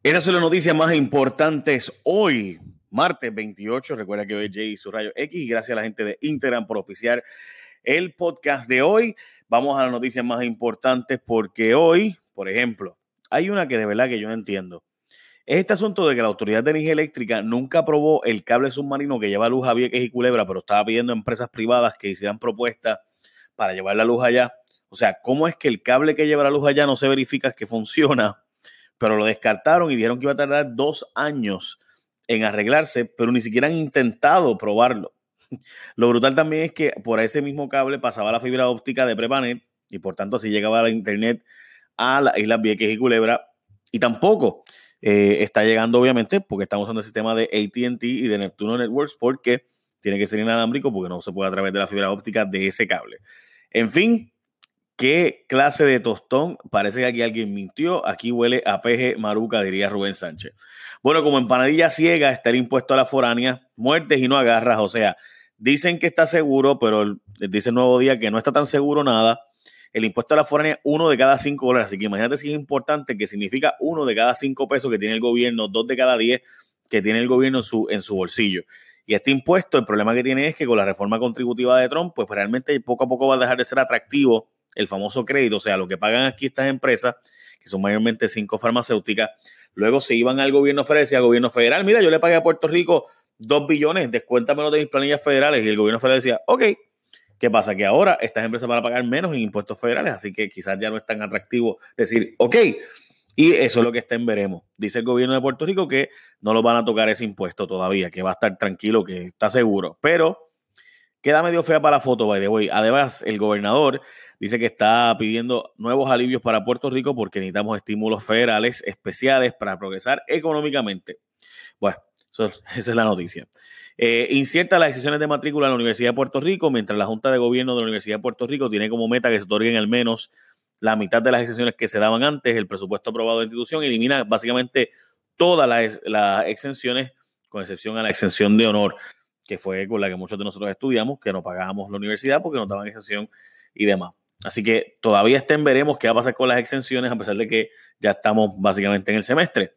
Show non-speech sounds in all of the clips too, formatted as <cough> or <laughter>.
Esas son las noticias más importantes hoy, martes 28. Recuerda que hoy es Jay y su rayo X. Gracias a la gente de Instagram por oficiar el podcast de hoy. Vamos a las noticias más importantes porque hoy, por ejemplo, hay una que de verdad que yo no entiendo. Es este asunto de que la Autoridad de Energía Eléctrica nunca aprobó el cable submarino que lleva luz a Vieques y Culebra, pero estaba pidiendo a empresas privadas que hicieran propuestas para llevar la luz allá. O sea, ¿cómo es que el cable que lleva la luz allá no se verifica que funciona? Pero lo descartaron y dijeron que iba a tardar dos años en arreglarse, pero ni siquiera han intentado probarlo. Lo brutal también es que por ese mismo cable pasaba la fibra óptica de Prepanet y por tanto así llegaba la internet a las Islas Vieques y Culebra y tampoco eh, está llegando obviamente porque estamos usando el sistema de ATT y de Neptuno Networks porque tiene que ser inalámbrico porque no se puede a través de la fibra óptica de ese cable. En fin, ¿Qué clase de tostón? Parece que aquí alguien mintió. Aquí huele a peje maruca, diría Rubén Sánchez. Bueno, como empanadilla ciega está el impuesto a la foránea, muertes y no agarras. O sea, dicen que está seguro, pero dice el nuevo día que no está tan seguro nada. El impuesto a la foránea, uno de cada cinco dólares. Así que imagínate si es importante, que significa uno de cada cinco pesos que tiene el gobierno, dos de cada diez que tiene el gobierno en su, en su bolsillo. Y este impuesto, el problema que tiene es que con la reforma contributiva de Trump, pues realmente poco a poco va a dejar de ser atractivo el famoso crédito, o sea, lo que pagan aquí estas empresas, que son mayormente cinco farmacéuticas, luego se iban al gobierno federal decía al gobierno federal, mira, yo le pagué a Puerto Rico dos billones, descuéntamelo de mis planillas federales. Y el gobierno federal decía, ok, ¿qué pasa? Que ahora estas empresas van a pagar menos en impuestos federales, así que quizás ya no es tan atractivo decir, ok, y eso es lo que está en veremos. Dice el gobierno de Puerto Rico que no lo van a tocar ese impuesto todavía, que va a estar tranquilo, que está seguro. Pero queda medio fea para la foto, by the way. Además, el gobernador dice que está pidiendo nuevos alivios para Puerto Rico porque necesitamos estímulos federales especiales para progresar económicamente. Bueno, <laughs> esa es la noticia. Eh, incierta las decisiones de matrícula en la Universidad de Puerto Rico, mientras la Junta de Gobierno de la Universidad de Puerto Rico tiene como meta que se otorguen al menos la mitad de las exenciones que se daban antes. El presupuesto aprobado de la institución elimina básicamente todas las, las exenciones, con excepción a la exención de honor, que fue con la que muchos de nosotros estudiamos, que no pagábamos la universidad porque nos daban exención y demás. Así que todavía estén, veremos qué va a pasar con las exenciones, a pesar de que ya estamos básicamente en el semestre.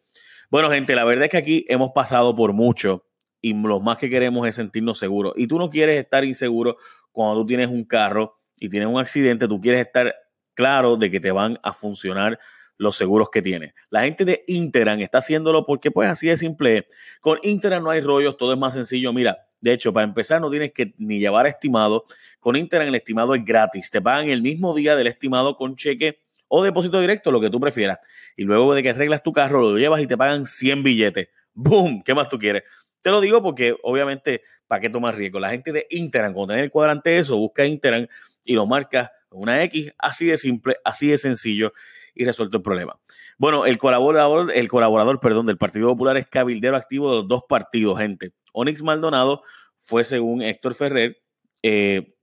Bueno, gente, la verdad es que aquí hemos pasado por mucho y lo más que queremos es sentirnos seguros. Y tú no quieres estar inseguro cuando tú tienes un carro y tienes un accidente, tú quieres estar claro de que te van a funcionar los seguros que tienes. La gente de Interan está haciéndolo porque pues así de simple. Con Interan no hay rollos, todo es más sencillo. Mira, de hecho, para empezar, no tienes que ni llevar estimado. Con Interan el estimado es gratis. Te pagan el mismo día del estimado con cheque o depósito directo, lo que tú prefieras. Y luego de que arreglas tu carro, lo llevas y te pagan 100 billetes. ¡Boom! ¿Qué más tú quieres? Te lo digo porque, obviamente, ¿para qué tomar riesgo? La gente de Interan, cuando tenés el cuadrante eso, busca Interan y lo marca con una X, así de simple, así de sencillo y resuelto el problema. Bueno, el colaborador, el colaborador, perdón, del Partido Popular es cabildero activo de los dos partidos, gente. Onyx Maldonado fue, según Héctor Ferrer, eh,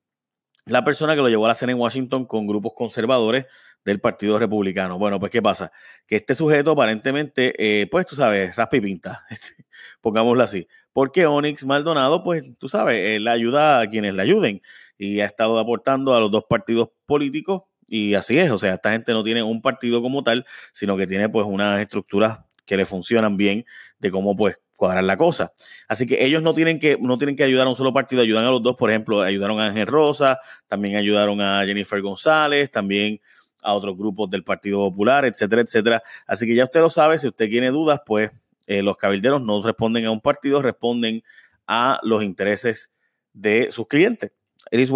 la persona que lo llevó a la cena en Washington con grupos conservadores del Partido Republicano. Bueno, pues ¿qué pasa? Que este sujeto aparentemente, eh, pues tú sabes, raspa y pinta, <laughs> pongámoslo así. Porque Onyx Maldonado, pues tú sabes, le ayuda a quienes le ayuden y ha estado aportando a los dos partidos políticos y así es, o sea, esta gente no tiene un partido como tal, sino que tiene pues unas estructuras que le funcionan bien de cómo pues cuadrar la cosa. Así que ellos no tienen que, no tienen que ayudar a un solo partido, ayudan a los dos, por ejemplo, ayudaron a Ángel Rosa, también ayudaron a Jennifer González, también a otros grupos del Partido Popular, etcétera, etcétera. Así que ya usted lo sabe, si usted tiene dudas, pues eh, los cabilderos no responden a un partido, responden a los intereses de sus clientes. Iris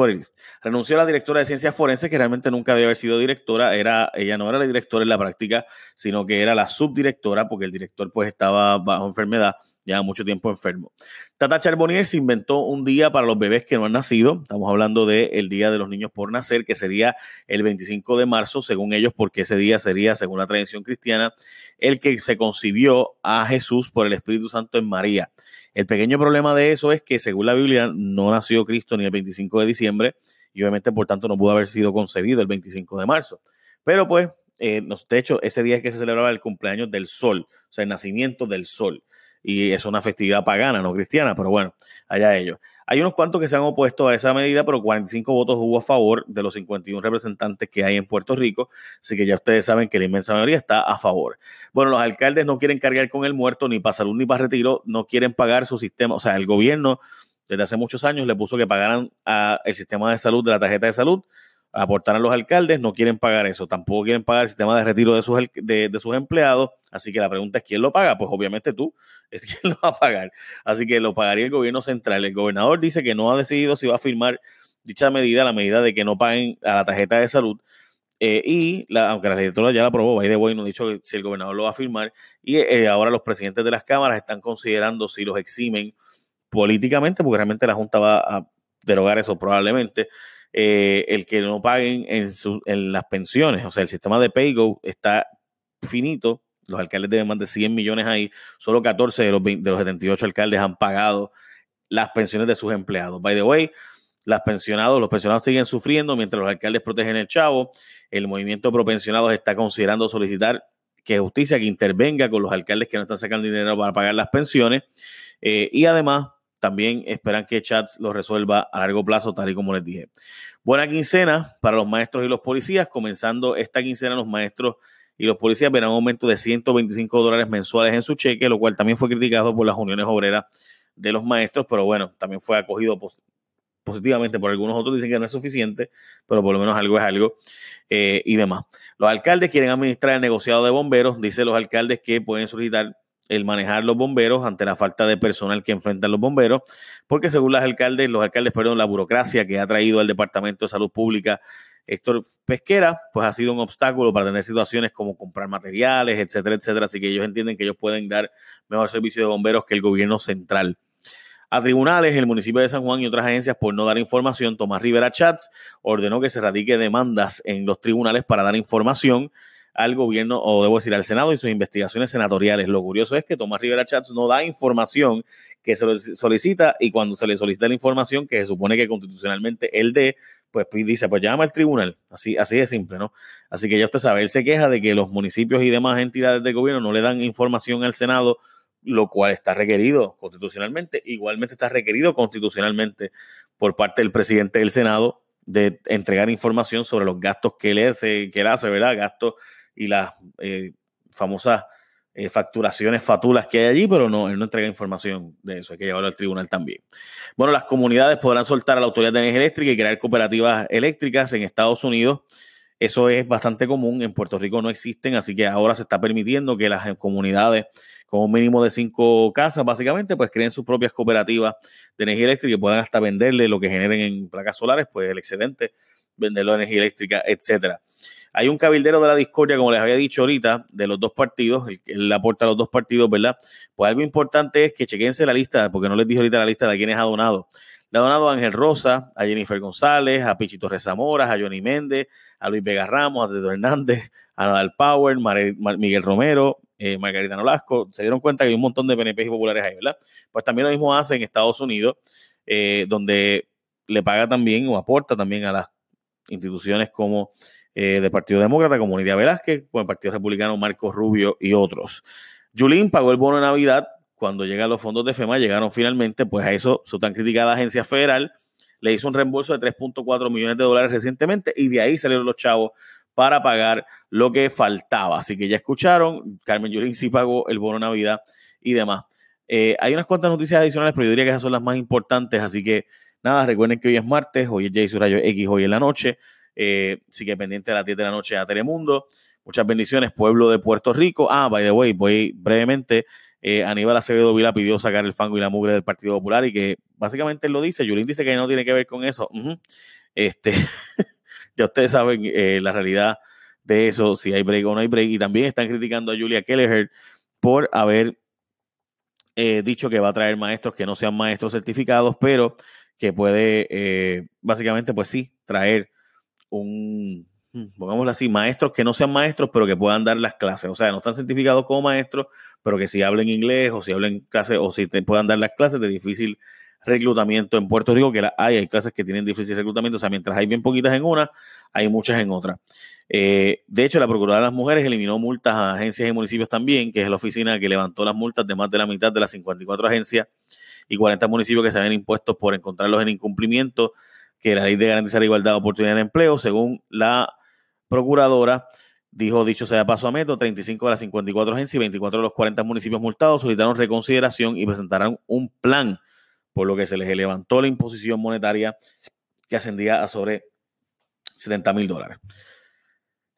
Renunció a la directora de ciencias forenses, que realmente nunca debe haber sido directora. Era, ella no era la directora en la práctica, sino que era la subdirectora, porque el director pues estaba bajo enfermedad, ya mucho tiempo enfermo. Tata Charbonnier se inventó un día para los bebés que no han nacido. Estamos hablando del Día de los Niños por Nacer, que sería el 25 de marzo, según ellos, porque ese día sería, según la tradición cristiana, el que se concibió a Jesús por el Espíritu Santo en María. El pequeño problema de eso es que, según la Biblia, no nació Cristo ni el 25 de diciembre y obviamente, por tanto, no pudo haber sido concebido el 25 de marzo. Pero pues, eh, de hecho, ese día es que se celebraba el cumpleaños del sol, o sea, el nacimiento del sol. Y es una festividad pagana, no cristiana, pero bueno, allá ellos. Hay unos cuantos que se han opuesto a esa medida, pero 45 votos hubo a favor de los 51 representantes que hay en Puerto Rico, así que ya ustedes saben que la inmensa mayoría está a favor. Bueno, los alcaldes no quieren cargar con el muerto ni para salud ni para retiro, no quieren pagar su sistema, o sea, el gobierno desde hace muchos años le puso que pagaran el sistema de salud de la tarjeta de salud, aportaran los alcaldes, no quieren pagar eso, tampoco quieren pagar el sistema de retiro de sus, de, de sus empleados, así que la pregunta es, ¿quién lo paga? Pues obviamente tú, <laughs> es quien lo va a pagar. Así que lo pagaría el gobierno central. El gobernador dice que no ha decidido si va a firmar dicha medida, la medida de que no paguen a la tarjeta de salud. Eh, y la, aunque la legislatura ya la aprobó, ahí de hoy no ha dicho si el gobernador lo va a firmar. Y eh, ahora los presidentes de las cámaras están considerando si los eximen políticamente, porque realmente la Junta va a derogar eso probablemente. Eh, el que no paguen en, en las pensiones, o sea, el sistema de PayGo está finito los alcaldes deben más de 100 millones ahí. Solo 14 de los, de los 78 alcaldes han pagado las pensiones de sus empleados. By the way, las pensionados, los pensionados siguen sufriendo mientras los alcaldes protegen el chavo. El movimiento pro pensionados está considerando solicitar que justicia que intervenga con los alcaldes que no están sacando dinero para pagar las pensiones. Eh, y además, también esperan que Chats lo resuelva a largo plazo, tal y como les dije. Buena quincena para los maestros y los policías. Comenzando esta quincena, los maestros y los policías verán un aumento de 125 dólares mensuales en su cheque, lo cual también fue criticado por las uniones obreras de los maestros, pero bueno, también fue acogido positivamente por algunos otros, dicen que no es suficiente, pero por lo menos algo es algo eh, y demás. Los alcaldes quieren administrar el negociado de bomberos, dicen los alcaldes que pueden solicitar el manejar los bomberos ante la falta de personal que enfrentan los bomberos, porque según los alcaldes, los alcaldes, perdón, la burocracia que ha traído el Departamento de Salud Pública Héctor Pesquera, pues ha sido un obstáculo para tener situaciones como comprar materiales, etcétera, etcétera. Así que ellos entienden que ellos pueden dar mejor servicio de bomberos que el gobierno central. A tribunales, el municipio de San Juan y otras agencias, por no dar información, Tomás Rivera Chats ordenó que se radique demandas en los tribunales para dar información al gobierno, o debo decir, al Senado y sus investigaciones senatoriales. Lo curioso es que Tomás Rivera Chats no da información que se le solicita y cuando se le solicita la información que se supone que constitucionalmente él dé, pues, pues, dice, pues llama al tribunal, así, así de simple, ¿no? Así que ya usted sabe, él se queja de que los municipios y demás entidades de gobierno no le dan información al Senado, lo cual está requerido constitucionalmente, igualmente está requerido constitucionalmente por parte del presidente del Senado de entregar información sobre los gastos que él hace, que él hace ¿verdad? Gastos y las eh, famosas eh, facturaciones, fatulas que hay allí, pero no, él no entrega información de eso, hay que llevarlo al tribunal también. Bueno, las comunidades podrán soltar a la Autoridad de Energía Eléctrica y crear cooperativas eléctricas en Estados Unidos. Eso es bastante común, en Puerto Rico no existen, así que ahora se está permitiendo que las comunidades con un mínimo de cinco casas, básicamente, pues creen sus propias cooperativas de energía eléctrica y puedan hasta venderle lo que generen en placas solares, pues el excedente, venderlo a energía eléctrica, etcétera. Hay un cabildero de la discordia, como les había dicho ahorita, de los dos partidos, el le aporta a los dos partidos, ¿verdad? Pues algo importante es que chequense la lista, porque no les dije ahorita la lista de quienes ha donado. Le ha donado a Ángel Rosa, a Jennifer González, a Pichito Rezamora, a Johnny Méndez, a Luis Vega Ramos, a Tedo Hernández, a Nadal Power, Miguel Romero, eh, Margarita Nolasco. Se dieron cuenta que hay un montón de PNP y populares ahí, ¿verdad? Pues también lo mismo hace en Estados Unidos, eh, donde le paga también o aporta también a las instituciones como eh, del Partido Demócrata, como Nidia Velázquez, con el Partido Republicano Marcos Rubio y otros. Yulín pagó el bono de Navidad cuando llegan los fondos de FEMA, llegaron finalmente, pues a eso su tan criticada agencia federal le hizo un reembolso de 3.4 millones de dólares recientemente y de ahí salieron los chavos para pagar lo que faltaba. Así que ya escucharon, Carmen Yulín sí pagó el bono de Navidad y demás. Eh, hay unas cuantas noticias adicionales, pero yo diría que esas son las más importantes, así que nada, recuerden que hoy es martes, hoy es Jay Rayo X, hoy en la noche. Eh, sigue pendiente a las 10 de la noche a Telemundo. Muchas bendiciones, pueblo de Puerto Rico. Ah, by the way, voy brevemente. Eh, Aníbal Acevedo Vila pidió sacar el fango y la mugre del Partido Popular y que básicamente él lo dice. Yulín dice que no tiene que ver con eso. Este, <laughs> ya ustedes saben eh, la realidad de eso, si hay break o no hay break. Y también están criticando a Julia Kelleher por haber eh, dicho que va a traer maestros que no sean maestros certificados, pero que puede, básicamente, pues sí, traer un, pongámoslo así, maestros que no sean maestros, pero que puedan dar las clases. O sea, no están certificados como maestros, pero que si hablen inglés o si hablen clases o si te puedan dar las clases de difícil reclutamiento en Puerto Rico, que hay, hay clases que tienen difícil reclutamiento, o sea, mientras hay bien poquitas en una, hay muchas en otra. Eh, de hecho, la Procuradora de las Mujeres eliminó multas a agencias y municipios también, que es la oficina que levantó las multas de más de la mitad de las 54 agencias y 40 municipios que se habían impuestos por encontrarlos en incumplimiento, que la ley de garantizar igualdad de oportunidad de empleo, según la Procuradora, dijo, dicho sea paso a meto, 35 de las 54 agencias y 24 de los 40 municipios multados solicitaron reconsideración y presentarán un plan, por lo que se les levantó la imposición monetaria que ascendía a sobre 70 mil dólares.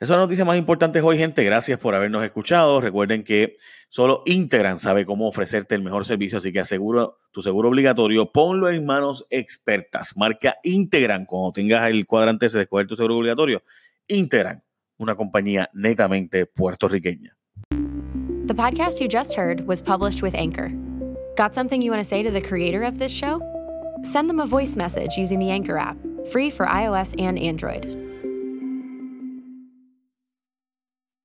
Esa es la noticia más importante hoy, gente. Gracias por habernos escuchado. Recuerden que solo Integran sabe cómo ofrecerte el mejor servicio, así que asegura tu seguro obligatorio. Ponlo en manos expertas. Marca Integran cuando tengas el cuadrante de escoger tu seguro obligatorio. Integran, una compañía netamente puertorriqueña. The podcast you just heard was published with Anchor. Got something you want to say to the creator of this show? Send them a voice message using the Anchor app, free for iOS and Android.